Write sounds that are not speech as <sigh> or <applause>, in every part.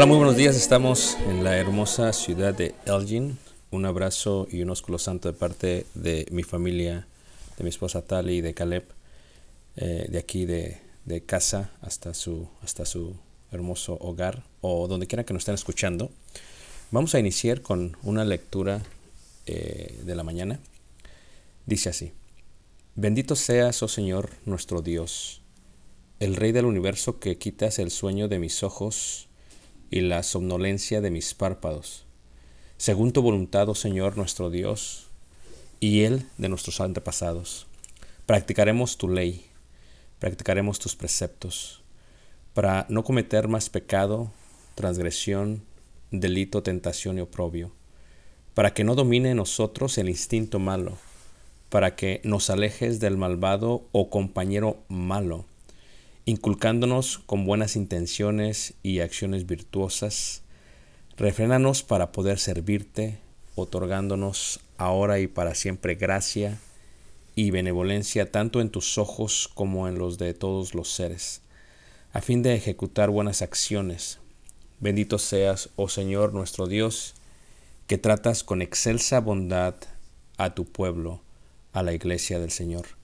Hola, muy buenos días. Estamos en la hermosa ciudad de Elgin. Un abrazo y un ósculo santo de parte de mi familia, de mi esposa Tali y de Caleb, eh, de aquí de, de, casa hasta su, hasta su hermoso hogar o donde quiera que nos estén escuchando. Vamos a iniciar con una lectura eh, de la mañana. Dice así, Bendito seas, oh Señor, nuestro Dios, el Rey del universo que quitas el sueño de mis ojos y la somnolencia de mis párpados. Según tu voluntad, oh Señor nuestro Dios, y el de nuestros antepasados. Practicaremos tu ley, practicaremos tus preceptos, para no cometer más pecado, transgresión, delito, tentación y oprobio, para que no domine en nosotros el instinto malo, para que nos alejes del malvado o compañero malo, inculcándonos con buenas intenciones y acciones virtuosas. Refrénanos para poder servirte, otorgándonos ahora y para siempre gracia y benevolencia tanto en tus ojos como en los de todos los seres, a fin de ejecutar buenas acciones. Bendito seas, oh Señor nuestro Dios, que tratas con excelsa bondad a tu pueblo, a la iglesia del Señor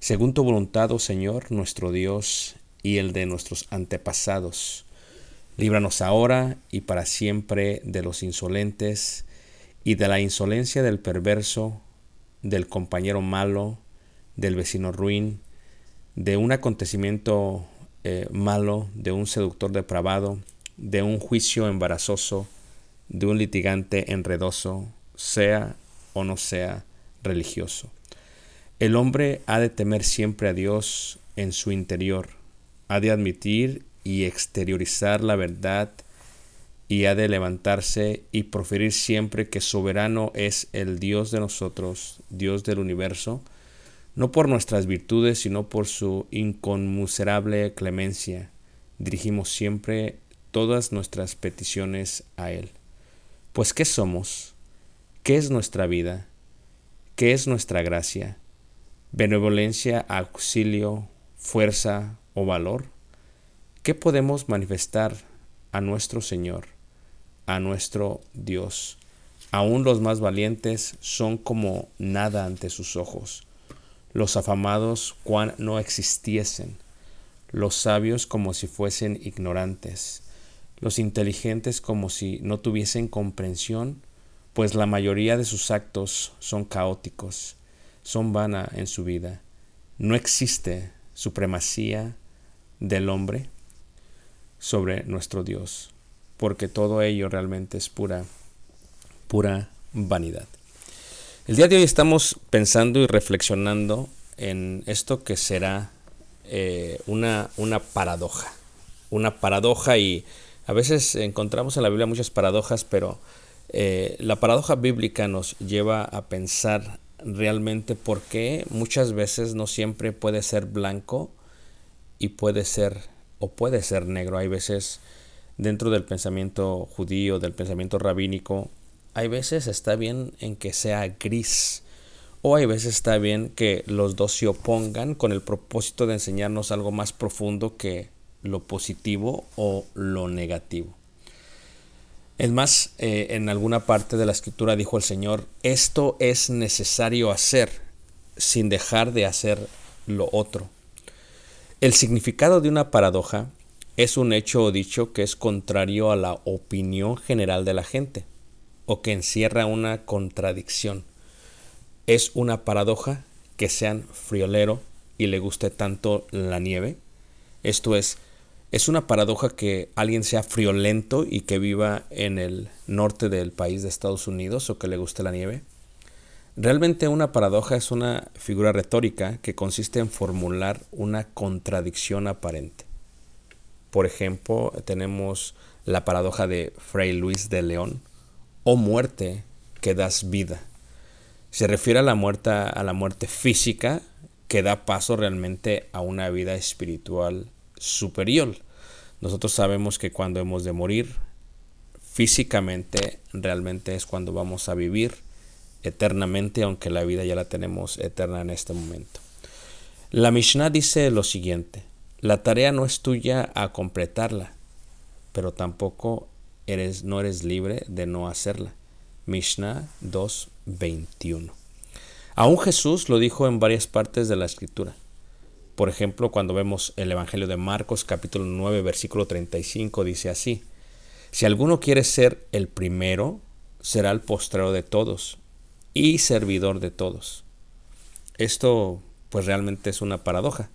según tu voluntad, oh Señor, nuestro Dios, y el de nuestros antepasados. Líbranos ahora y para siempre de los insolentes y de la insolencia del perverso, del compañero malo, del vecino ruin, de un acontecimiento eh, malo, de un seductor depravado, de un juicio embarazoso, de un litigante enredoso, sea o no sea religioso. El hombre ha de temer siempre a Dios en su interior, ha de admitir y exteriorizar la verdad y ha de levantarse y proferir siempre que soberano es el Dios de nosotros, Dios del universo, no por nuestras virtudes, sino por su inconmuserable clemencia. Dirigimos siempre todas nuestras peticiones a Él. Pues ¿qué somos? ¿Qué es nuestra vida? ¿Qué es nuestra gracia? benevolencia, auxilio, fuerza o valor? ¿Qué podemos manifestar a nuestro Señor, a nuestro Dios? Aún los más valientes son como nada ante sus ojos, los afamados cuan no existiesen, los sabios como si fuesen ignorantes, los inteligentes como si no tuviesen comprensión, pues la mayoría de sus actos son caóticos son vana en su vida. No existe supremacía del hombre sobre nuestro Dios, porque todo ello realmente es pura, pura vanidad. El día de hoy estamos pensando y reflexionando en esto que será eh, una, una paradoja. Una paradoja y a veces encontramos en la Biblia muchas paradojas, pero eh, la paradoja bíblica nos lleva a pensar realmente porque muchas veces no siempre puede ser blanco y puede ser o puede ser negro. Hay veces dentro del pensamiento judío, del pensamiento rabínico, hay veces está bien en que sea gris o hay veces está bien que los dos se opongan con el propósito de enseñarnos algo más profundo que lo positivo o lo negativo. Es más, eh, en alguna parte de la escritura dijo el Señor, esto es necesario hacer sin dejar de hacer lo otro. El significado de una paradoja es un hecho o dicho que es contrario a la opinión general de la gente o que encierra una contradicción. Es una paradoja que sean friolero y le guste tanto la nieve. Esto es, es una paradoja que alguien sea friolento y que viva en el norte del país de Estados Unidos o que le guste la nieve. Realmente una paradoja es una figura retórica que consiste en formular una contradicción aparente. Por ejemplo, tenemos la paradoja de Fray Luis de León, o muerte que das vida. Se refiere a la muerte, a la muerte física que da paso realmente a una vida espiritual superior. Nosotros sabemos que cuando hemos de morir físicamente, realmente es cuando vamos a vivir eternamente, aunque la vida ya la tenemos eterna en este momento. La Mishnah dice lo siguiente, la tarea no es tuya a completarla, pero tampoco eres, no eres libre de no hacerla. Mishnah 2.21. Aún Jesús lo dijo en varias partes de la escritura. Por ejemplo, cuando vemos el Evangelio de Marcos capítulo 9 versículo 35 dice así, si alguno quiere ser el primero, será el postrero de todos y servidor de todos. Esto pues realmente es una paradoja.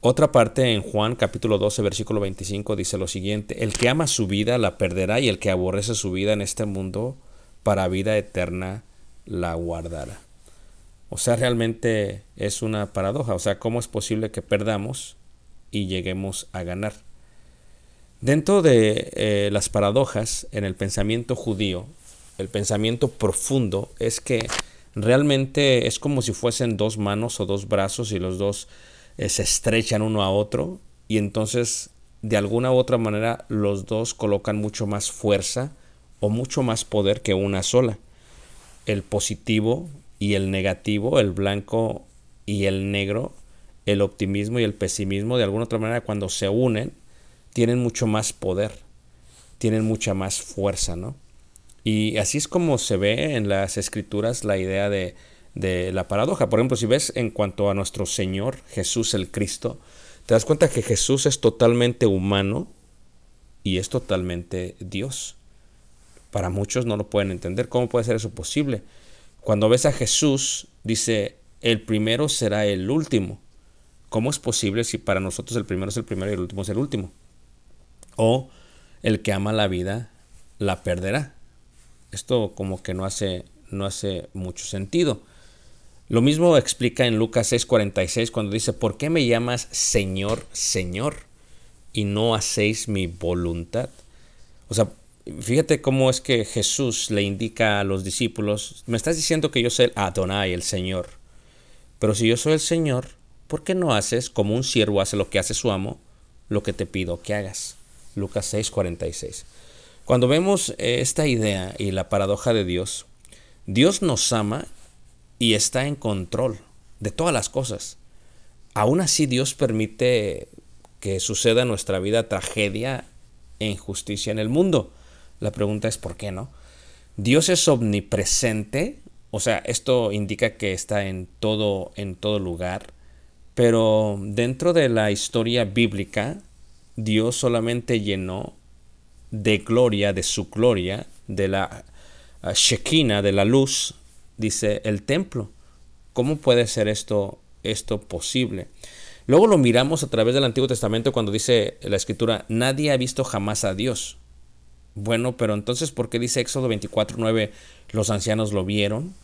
Otra parte en Juan capítulo 12 versículo 25 dice lo siguiente, el que ama su vida la perderá y el que aborrece su vida en este mundo para vida eterna la guardará. O sea, realmente es una paradoja. O sea, ¿cómo es posible que perdamos y lleguemos a ganar? Dentro de eh, las paradojas en el pensamiento judío, el pensamiento profundo es que realmente es como si fuesen dos manos o dos brazos y los dos eh, se estrechan uno a otro y entonces de alguna u otra manera los dos colocan mucho más fuerza o mucho más poder que una sola. El positivo y el negativo, el blanco y el negro, el optimismo y el pesimismo, de alguna otra manera cuando se unen, tienen mucho más poder, tienen mucha más fuerza, ¿no? Y así es como se ve en las escrituras la idea de, de la paradoja. Por ejemplo, si ves en cuanto a nuestro Señor Jesús el Cristo, te das cuenta que Jesús es totalmente humano y es totalmente Dios. Para muchos no lo pueden entender. ¿Cómo puede ser eso posible? Cuando ves a Jesús, dice, el primero será el último. ¿Cómo es posible si para nosotros el primero es el primero y el último es el último? O el que ama la vida la perderá. Esto como que no hace, no hace mucho sentido. Lo mismo explica en Lucas 6:46 cuando dice, ¿por qué me llamas Señor, Señor y no hacéis mi voluntad? O sea, fíjate cómo es que Jesús le indica a los discípulos, me estás diciendo que yo soy el Adonai, el Señor, pero si yo soy el Señor, ¿por qué no haces como un siervo hace lo que hace su amo, lo que te pido que hagas? Lucas 6:46. Cuando vemos esta idea y la paradoja de Dios, Dios nos ama y está en control de todas las cosas. Aún así Dios permite que suceda en nuestra vida tragedia e injusticia en el mundo. La pregunta es ¿por qué no? Dios es omnipresente, o sea, esto indica que está en todo en todo lugar, pero dentro de la historia bíblica Dios solamente llenó de gloria, de su gloria, de la uh, Shekinah, de la luz dice el templo. ¿Cómo puede ser esto, esto posible? Luego lo miramos a través del Antiguo Testamento cuando dice la escritura, nadie ha visto jamás a Dios. Bueno, pero entonces, ¿por qué dice Éxodo 24.9, los ancianos lo vieron?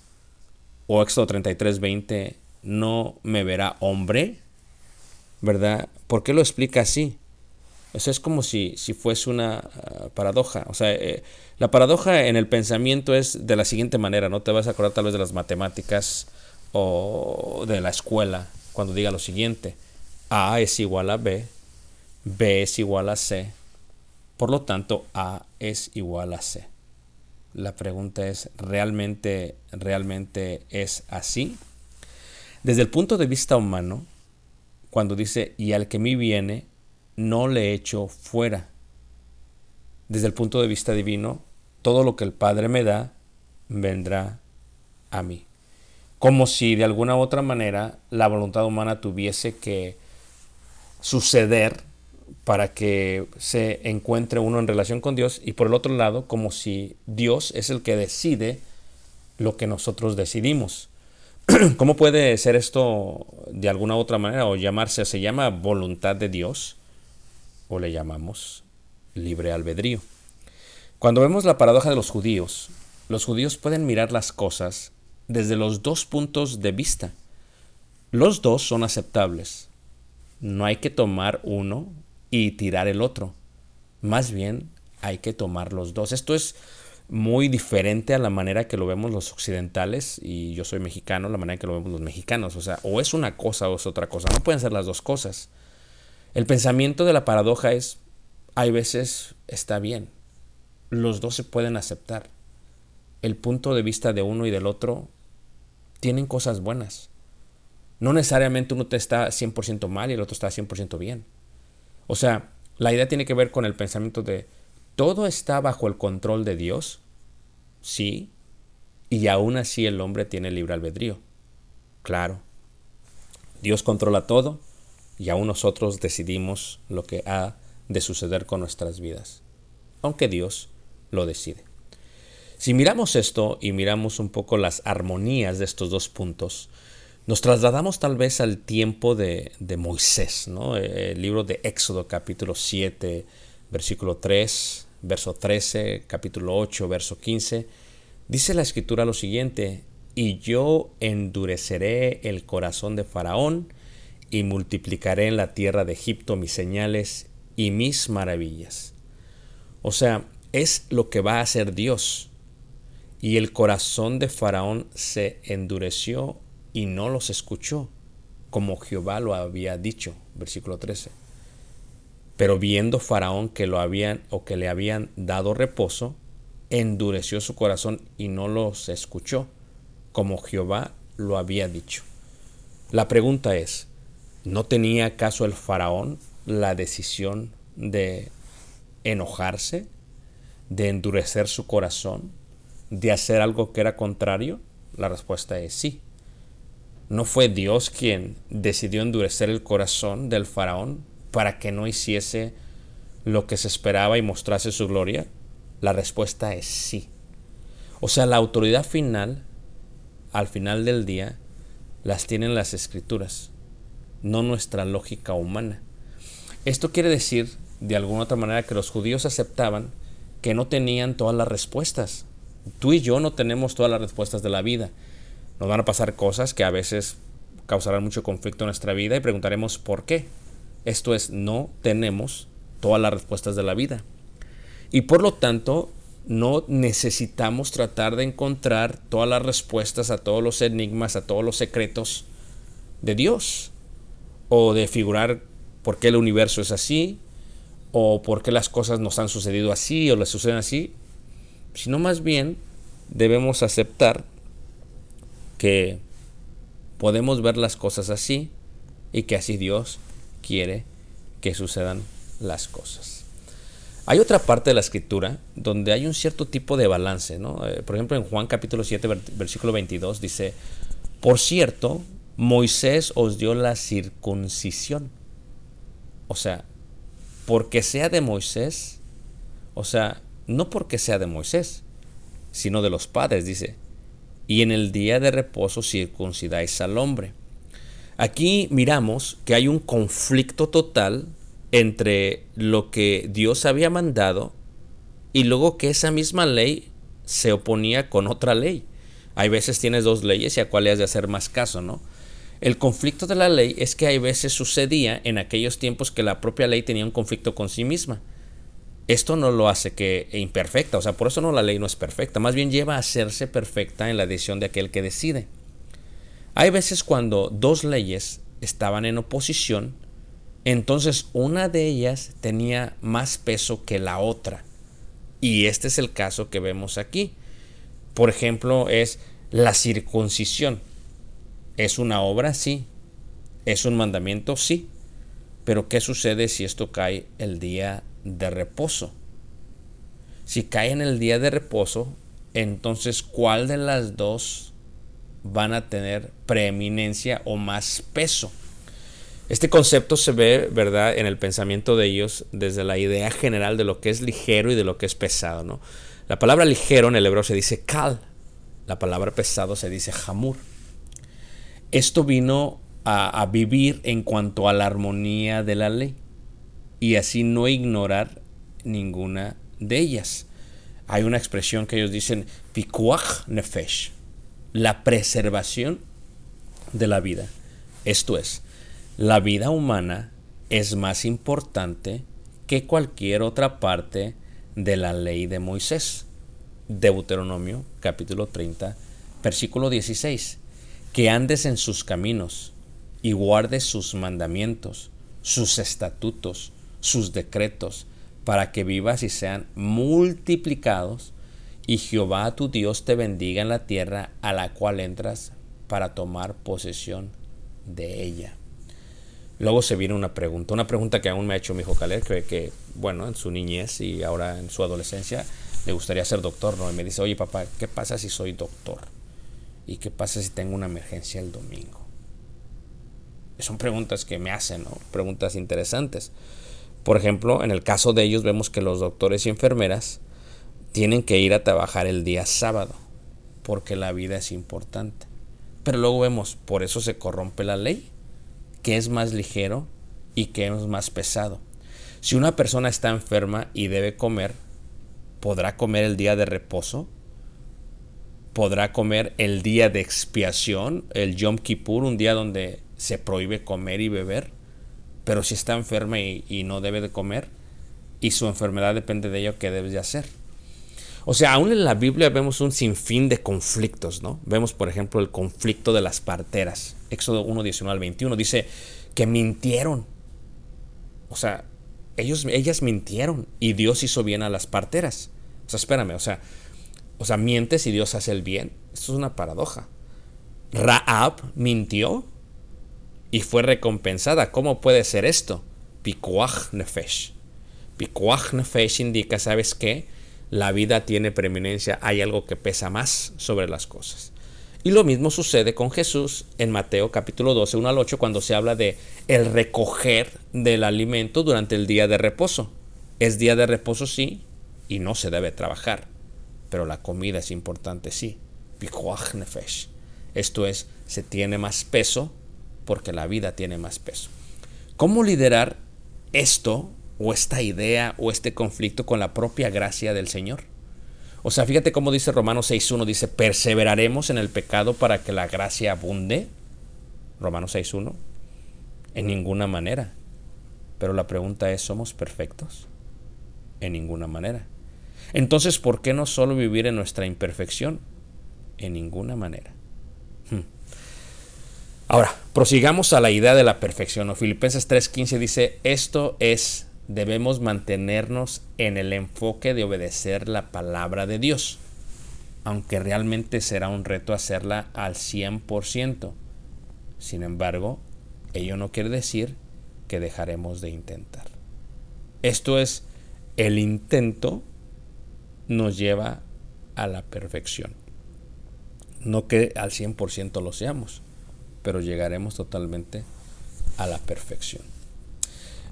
O Éxodo 33.20, no me verá hombre? ¿Verdad? ¿Por qué lo explica así? Es como si, si fuese una ah, paradoja. O sea, eh, la paradoja en el pensamiento es de la siguiente manera, ¿no? Te vas a acordar tal vez de las matemáticas o de la escuela cuando diga lo siguiente. A es igual a B, B es igual a C, por lo tanto A es igual a C. La pregunta es, ¿realmente, realmente es así? Desde el punto de vista humano, cuando dice, y al que mí viene, no le echo fuera. Desde el punto de vista divino, todo lo que el Padre me da vendrá a mí. Como si de alguna u otra manera la voluntad humana tuviese que suceder para que se encuentre uno en relación con Dios y por el otro lado como si Dios es el que decide lo que nosotros decidimos. <clears throat> ¿Cómo puede ser esto de alguna u otra manera o llamarse, se llama voluntad de Dios? O le llamamos libre albedrío. Cuando vemos la paradoja de los judíos, los judíos pueden mirar las cosas desde los dos puntos de vista. Los dos son aceptables. No hay que tomar uno y tirar el otro. Más bien hay que tomar los dos. Esto es muy diferente a la manera que lo vemos los occidentales, y yo soy mexicano, la manera que lo vemos los mexicanos. O sea, o es una cosa o es otra cosa. No pueden ser las dos cosas. El pensamiento de la paradoja es, hay veces está bien, los dos se pueden aceptar. El punto de vista de uno y del otro tienen cosas buenas. No necesariamente uno está 100% mal y el otro está 100% bien. O sea, La idea tiene que ver con el pensamiento de todo está bajo el control de Dios, sí, y aún así el hombre tiene libre albedrío. Claro, Dios controla todo y aún nosotros decidimos lo que ha de suceder con nuestras vidas, aunque Dios lo decide. Si miramos esto y miramos un poco las armonías de estos dos puntos, nos trasladamos tal vez al tiempo de, Moisés, ¿no? el libro de Éxodo capítulo 7, versículo 3, verso 13, capítulo 8, verso 15. Dice la escritura lo siguiente, y yo endureceré el corazón de Faraón y multiplicaré en la tierra de Egipto mis señales y mis maravillas. O sea, es lo que va a hacer Dios. Y el corazón de Faraón se endureció y no los escuchó, como Jehová lo había dicho, versículo 13. Pero viendo Faraón que lo habían o que le habían dado reposo, endureció su corazón y no los escuchó, como Jehová lo había dicho. La pregunta es, ¿no tenía acaso el faraón la decisión de enojarse, de endurecer su corazón, de hacer algo que era contrario? La respuesta es sí. ¿No fue Dios quien decidió endurecer el corazón del faraón para que no hiciese lo que se esperaba y mostrase su gloria? La respuesta es sí. O sea, la autoridad final, al final del día, las tienen las escrituras, no nuestra lógica humana. Esto quiere decir, de alguna otra manera, que los judíos aceptaban que no tenían todas las respuestas. Tú y yo no tenemos todas las respuestas de la vida. Nos van a pasar cosas que a veces causarán mucho conflicto en nuestra vida y preguntaremos por qué. Esto es, no tenemos todas las respuestas de la vida. Y por lo tanto, no necesitamos tratar de encontrar todas las respuestas a todos los enigmas, a todos los secretos de Dios. O de figurar por qué el universo es así, o por qué las cosas nos han sucedido así o les suceden así, sino más bien debemos aceptar que podemos ver las cosas así y que así Dios quiere que sucedan las cosas. Hay otra parte de la escritura donde hay un cierto tipo de balance, ¿no? Eh, por ejemplo, en Juan capítulo 7, versículo 22 dice, por cierto, Moisés os dio la circuncisión. O sea, porque sea de Moisés, o sea, no porque sea de Moisés, sino de los padres, dice, y en el día de reposo circuncidáis al hombre. Aquí miramos que hay un conflicto total entre lo que Dios había mandado y luego que esa misma ley se oponía con otra ley. Hay veces tienes dos leyes y a cuál has de hacer más caso, ¿no? El conflicto de la ley es que hay veces sucedía en aquellos tiempos que la propia ley tenía un conflicto con sí misma. Esto no lo hace que imperfecta, o sea, por eso no la ley no es perfecta, más bien lleva a hacerse perfecta en la decisión de aquel que decide. Hay veces cuando dos leyes estaban en oposición, entonces una de ellas tenía más peso que la otra. Y este es el caso que vemos aquí. Por ejemplo, es la circuncisión. ¿Es una obra? Sí. ¿Es un mandamiento? Sí. Pero ¿qué sucede si esto cae el día de reposo? Si cae en el día de reposo, entonces ¿cuál de las dos van a tener preeminencia o más peso? Este concepto se ve, ¿verdad?, en el pensamiento de ellos desde la idea general de lo que es ligero y de lo que es pesado, ¿no? La palabra ligero en el hebreo se dice kal, la palabra pesado se dice hamur. Esto vino a, vivir en cuanto a la armonía de la ley y así no ignorar ninguna de ellas. Hay una expresión que ellos dicen pikuach nefesh, la preservación de la vida. Esto es, la vida humana es más importante que cualquier otra parte de la ley de Moisés. Deuteronomio capítulo 30, versículo 16. Que andes en sus caminos y guardes sus mandamientos, sus estatutos, sus decretos, para que vivas y sean multiplicados, y Jehová tu Dios te bendiga en la tierra a la cual entras para tomar posesión de ella. luego se viene una pregunta, una pregunta que aún me ha hecho mi hijo Caleb, que, que, bueno, en su niñez y ahora en su adolescencia le gustaría ser doctor, ¿no? Y me dice, oye papá, ¿qué pasa si soy doctor? ¿Y qué pasa si tengo una emergencia el domingo? Son preguntas que me hacen, ¿no? Preguntas interesantes. Por ejemplo, en el caso de ellos vemos que los doctores y enfermeras tienen que ir a trabajar el día sábado, porque la vida es importante. Pero luego vemos, por eso se corrompe la ley, que es más ligero y que es más pesado. Si una persona está enferma y debe comer, ¿podrá comer el día de reposo? ¿Podrá comer el día de expiación, el Yom Kippur, un día donde se prohíbe comer y beber? Pero si está enferma y, no debe de comer, y su enfermedad depende de ello, ¿qué debes de hacer? O sea, aún en la Biblia vemos un sinfín de conflictos, ¿no? Vemos, por ejemplo, el conflicto de las parteras. Éxodo 1, 19 al 21 dice que mintieron. O sea, ellos, ellas mintieron y Dios hizo bien a las parteras. O sea, espérame, o sea, o sea, mientes y Dios hace el bien. Esto es una paradoja. Raab mintió y fue recompensada. ¿Cómo puede ser esto? Pikuach nefesh. Pikuach nefesh indica, ¿sabes qué? la vida tiene preeminencia, hay algo que pesa más sobre las cosas. Y lo mismo sucede con Jesús en Mateo capítulo 12, 1 al 8, cuando se habla de el recoger del alimento durante el día de reposo. Es día de reposo, sí, y no se debe trabajar. Pero la comida es importante, sí. Esto es, se tiene más peso porque la vida tiene más peso. ¿Cómo liderar esto o esta idea o este conflicto con la propia gracia del Señor. O sea, fíjate cómo dice Romanos 6.1, dice, perseveraremos en el pecado para que la gracia abunde. Romanos 6.1. En ninguna manera. Pero la pregunta es, ¿somos perfectos? En ninguna manera. Entonces, ¿por qué no solo vivir en nuestra imperfección? En ninguna manera. Hmm. Ahora, prosigamos a la idea de la perfección. Filipenses 3:15 dice, esto es debemos mantenernos en el enfoque de obedecer la palabra de Dios, aunque realmente será un reto hacerla al 100%. Sin embargo, ello no quiere decir que dejaremos de intentar. Esto es, el intento nos lleva a la perfección. No que al 100% lo seamos, pero llegaremos totalmente a la perfección.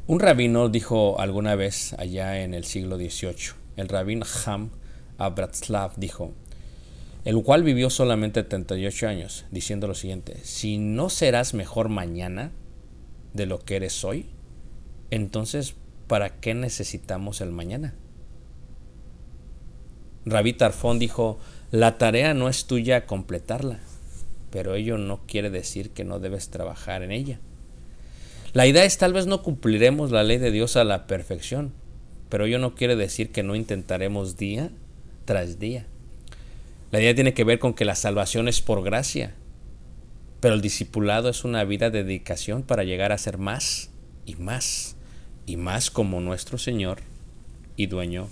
Un rabino dijo alguna vez allá en el siglo XVIII, el rabín Ham Abratslav dijo, el cual vivió solamente 38 años, diciendo lo siguiente, si no serás mejor mañana de lo que eres hoy, entonces, ¿para qué necesitamos el mañana? Rabí Tarfón dijo, la tarea no es tuya completarla, pero ello no quiere decir que no debes trabajar en ella. La idea es tal vez no cumpliremos la ley de Dios a la perfección, pero ello no quiere decir que no intentaremos día tras día. La idea tiene que ver con que la salvación es por gracia, pero el discipulado es una vida de dedicación para llegar a ser más y más y más como nuestro Señor y dueño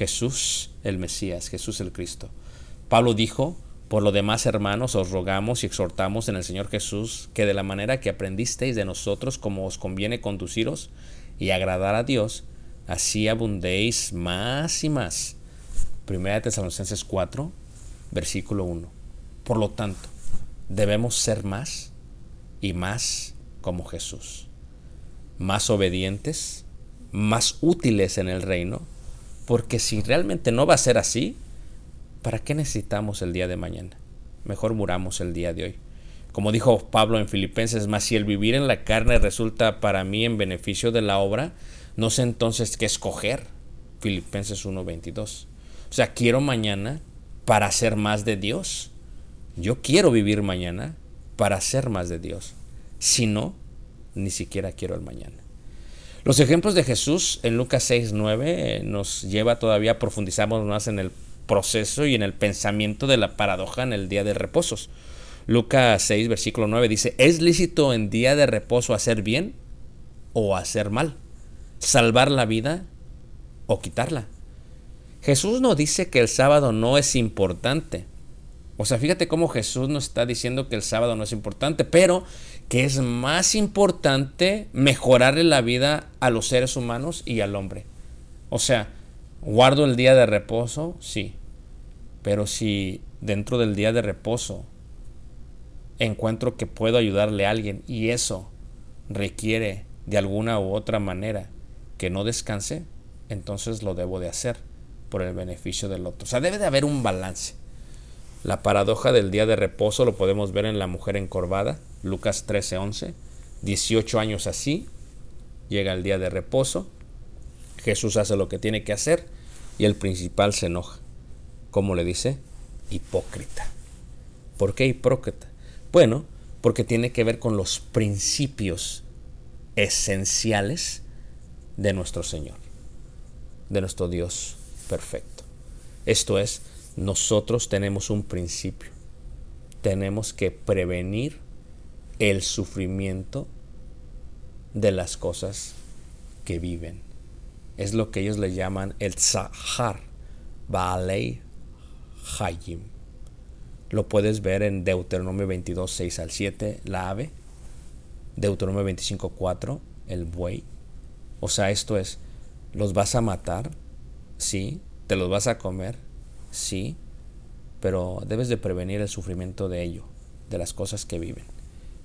Jesús el Mesías, Jesús el Cristo. Pablo dijo, por lo demás, hermanos, os rogamos y exhortamos en el Señor Jesús que de la manera que aprendisteis de nosotros como os conviene conduciros y agradar a Dios, así abundéis más y más. Primera de Tesalonicenses 4, versículo 1. Por lo tanto, debemos ser más y más como Jesús. Más obedientes, más útiles en el reino, porque si realmente no va a ser así, ¿Para qué necesitamos el día de mañana? Mejor muramos el día de hoy. Como dijo Pablo en Filipenses, más si el vivir en la carne resulta para mí en beneficio de la obra, no sé entonces qué escoger. Filipenses 1:22. O sea, quiero mañana para hacer más de Dios. Yo quiero vivir mañana para hacer más de Dios. Si no, ni siquiera quiero el mañana. Los ejemplos de Jesús en Lucas 6:9 nos lleva todavía a profundizar más en el proceso y en el pensamiento de la paradoja en el día de reposos. Lucas 6, versículo 9 dice, ¿es lícito en día de reposo hacer bien o hacer mal? ¿Salvar la vida o quitarla? Jesús no dice que el sábado no es importante O sea, fíjate cómo Jesús nos está diciendo que el sábado no es importante, pero que es más importante mejorarle la vida a los seres humanos y al hombre. O sea, guardo el día de reposo, sí, pero si dentro del día de reposo encuentro que puedo ayudarle a alguien y eso requiere de alguna u otra manera que no descanse, entonces lo debo de hacer por el beneficio del otro. O sea, debe de haber un balance. La paradoja del día de reposo lo podemos ver en la mujer encorvada, Lucas 13:11. 18 años así, llega el día de reposo, Jesús hace lo que tiene que hacer y el principal se enoja. ¿Cómo le dice? Hipócrita. ¿Por qué hipócrita? Bueno, porque tiene que ver con los principios esenciales de nuestro Señor, de nuestro Dios perfecto. Esto es, nosotros tenemos un principio. Tenemos que prevenir el sufrimiento de las cosas que viven. Es lo que ellos le llaman el Tzahar, Baalei Hayim. Lo puedes ver en Deuteronomio 22, 6 al 7, la ave. Deuteronomio 25, 4, el buey. O sea, esto es, ¿los vas a matar? Sí. ¿Te los vas a comer? Sí. Pero debes de prevenir el sufrimiento de ello, de las cosas que viven,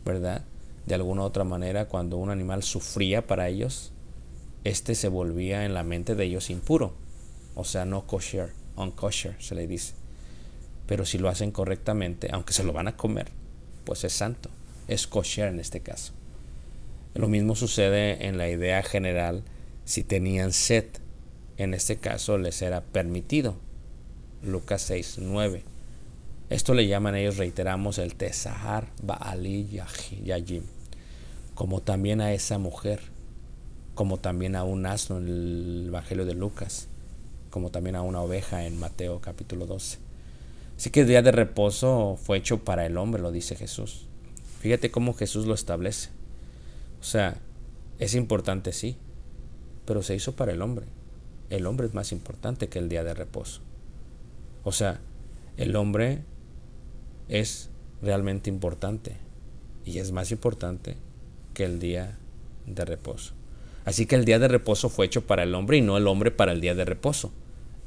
¿verdad? De alguna u otra manera, cuando un animal sufría para ellos, este se volvía en la mente de ellos impuro. O sea, no kosher, unkosher se le dice. Pero si lo hacen correctamente, aunque se lo van a comer, pues es santo. Es kosher en este caso. Lo mismo sucede en la idea general si tenían sed. En este caso les era permitido. Lucas 6, 9. Esto le llaman ellos, reiteramos, el Tesahar Baali Yajim. Como también a esa mujer. Como también a un asno en el Evangelio de Lucas. Como también a una oveja en Mateo capítulo 12. Así que el día de reposo fue hecho para el hombre, lo dice Jesús. Fíjate cómo Jesús lo establece. O sea, es importante sí, pero se hizo para el hombre. El hombre es más importante que el día de reposo. O sea, el hombre es realmente importante y es más importante que el día de reposo. Así que el día de reposo fue hecho para el hombre y no el hombre para el día de reposo.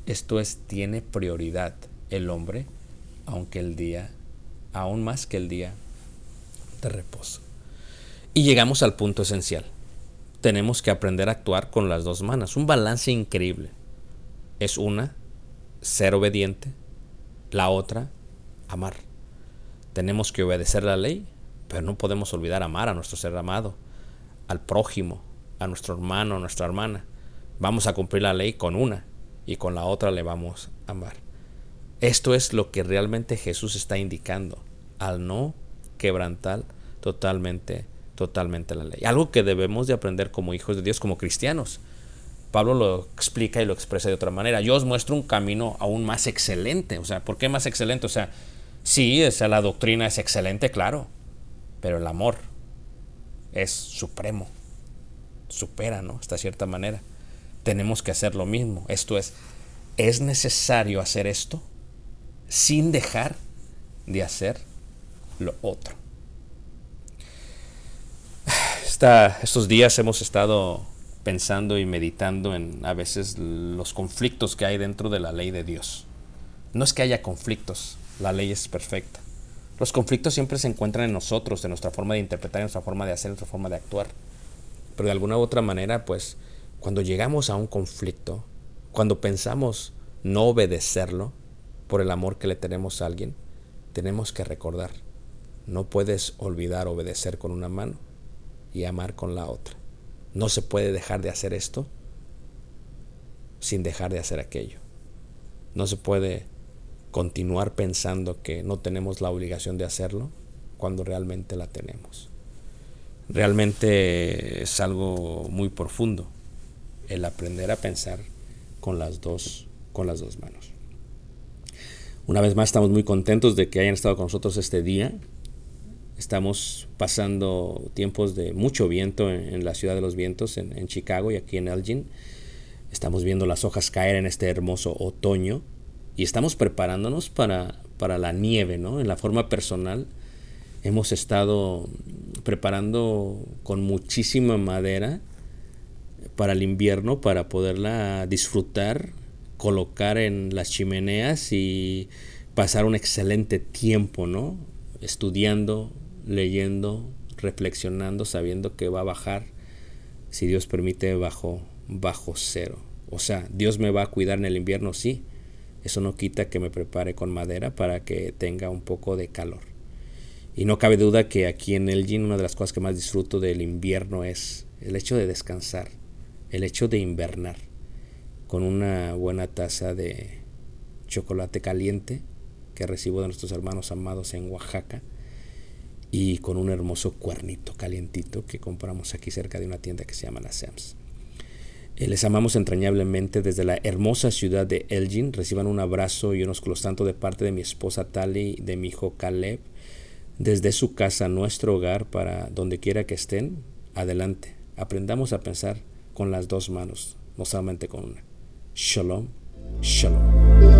Esto es, tiene prioridad el hombre, aunque el día, aún más que el día de reposo. Y llegamos al punto esencial. Tenemos que aprender a actuar con las dos manos. Un balance increíble. Es una, ser obediente. La otra, amar. Tenemos que obedecer la ley, pero no podemos olvidar amar a nuestro ser amado, al prójimo, a nuestro hermano, a nuestra hermana. Vamos a cumplir la ley con una y con la otra le vamos a amar. Esto es lo que realmente Jesús está indicando al no quebrantar totalmente totalmente la ley. Algo que debemos de aprender como hijos de Dios, como cristianos. Pablo lo explica y lo expresa de otra manera. Yo os muestro un camino aún más excelente. O sea, ¿por qué más excelente? O sea, sí, o la doctrina es excelente, claro, pero el amor es supremo. Supera, ¿no? Hasta cierta manera. Tenemos que hacer lo mismo. Esto es, es necesario hacer esto sin dejar de hacer lo otro estos días hemos estado pensando y meditando en a veces los conflictos que hay dentro de la ley de Dios. No es que haya conflictos, la ley es perfecta. Los conflictos siempre se encuentran en nosotros, en nuestra forma de interpretar, en nuestra forma de hacer, en nuestra forma de actuar. Pero de alguna u otra manera, pues, cuando llegamos a un conflicto, cuando pensamos no obedecerlo por el amor que le tenemos a alguien, tenemos que recordar, no puedes olvidar obedecer con una mano y amar con la otra. No se puede dejar de hacer esto sin dejar de hacer aquello. No se puede continuar pensando que no tenemos la obligación de hacerlo cuando realmente la tenemos. Realmente es algo muy profundo el aprender a pensar con las dos con las dos manos. Una vez más estamos muy contentos de que hayan estado con nosotros este día. Estamos pasando tiempos de mucho viento en, la ciudad de los vientos, en, Chicago y aquí en Elgin. Estamos viendo las hojas caer en este hermoso otoño y estamos preparándonos para, para la nieve, ¿no? En la forma personal hemos estado preparando con muchísima madera para el invierno para poderla disfrutar, colocar en las chimeneas y pasar un excelente tiempo, ¿no? Estudiando, leyendo, reflexionando, sabiendo que va a bajar, si Dios permite, bajo, bajo cero. O sea, Dios me va a cuidar en el invierno, sí. Eso no quita que me prepare con madera para que tenga un poco de calor. Y no cabe duda que aquí en Elgin una de las cosas que más disfruto del invierno es el hecho de descansar, el hecho de invernar con una buena taza de chocolate caliente que recibo de nuestros hermanos amados en Oaxaca y con un hermoso cuernito calientito que compramos aquí cerca de una tienda que se llama La Sams. Eh, les amamos entrañablemente desde la hermosa ciudad de Elgin. Reciban un abrazo y un ósculos tanto de parte de mi esposa Tali y de mi hijo Caleb. Desde su casa, nuestro hogar, para donde quiera que estén, adelante. Aprendamos a pensar con las dos manos, no solamente con una. Shalom, shalom.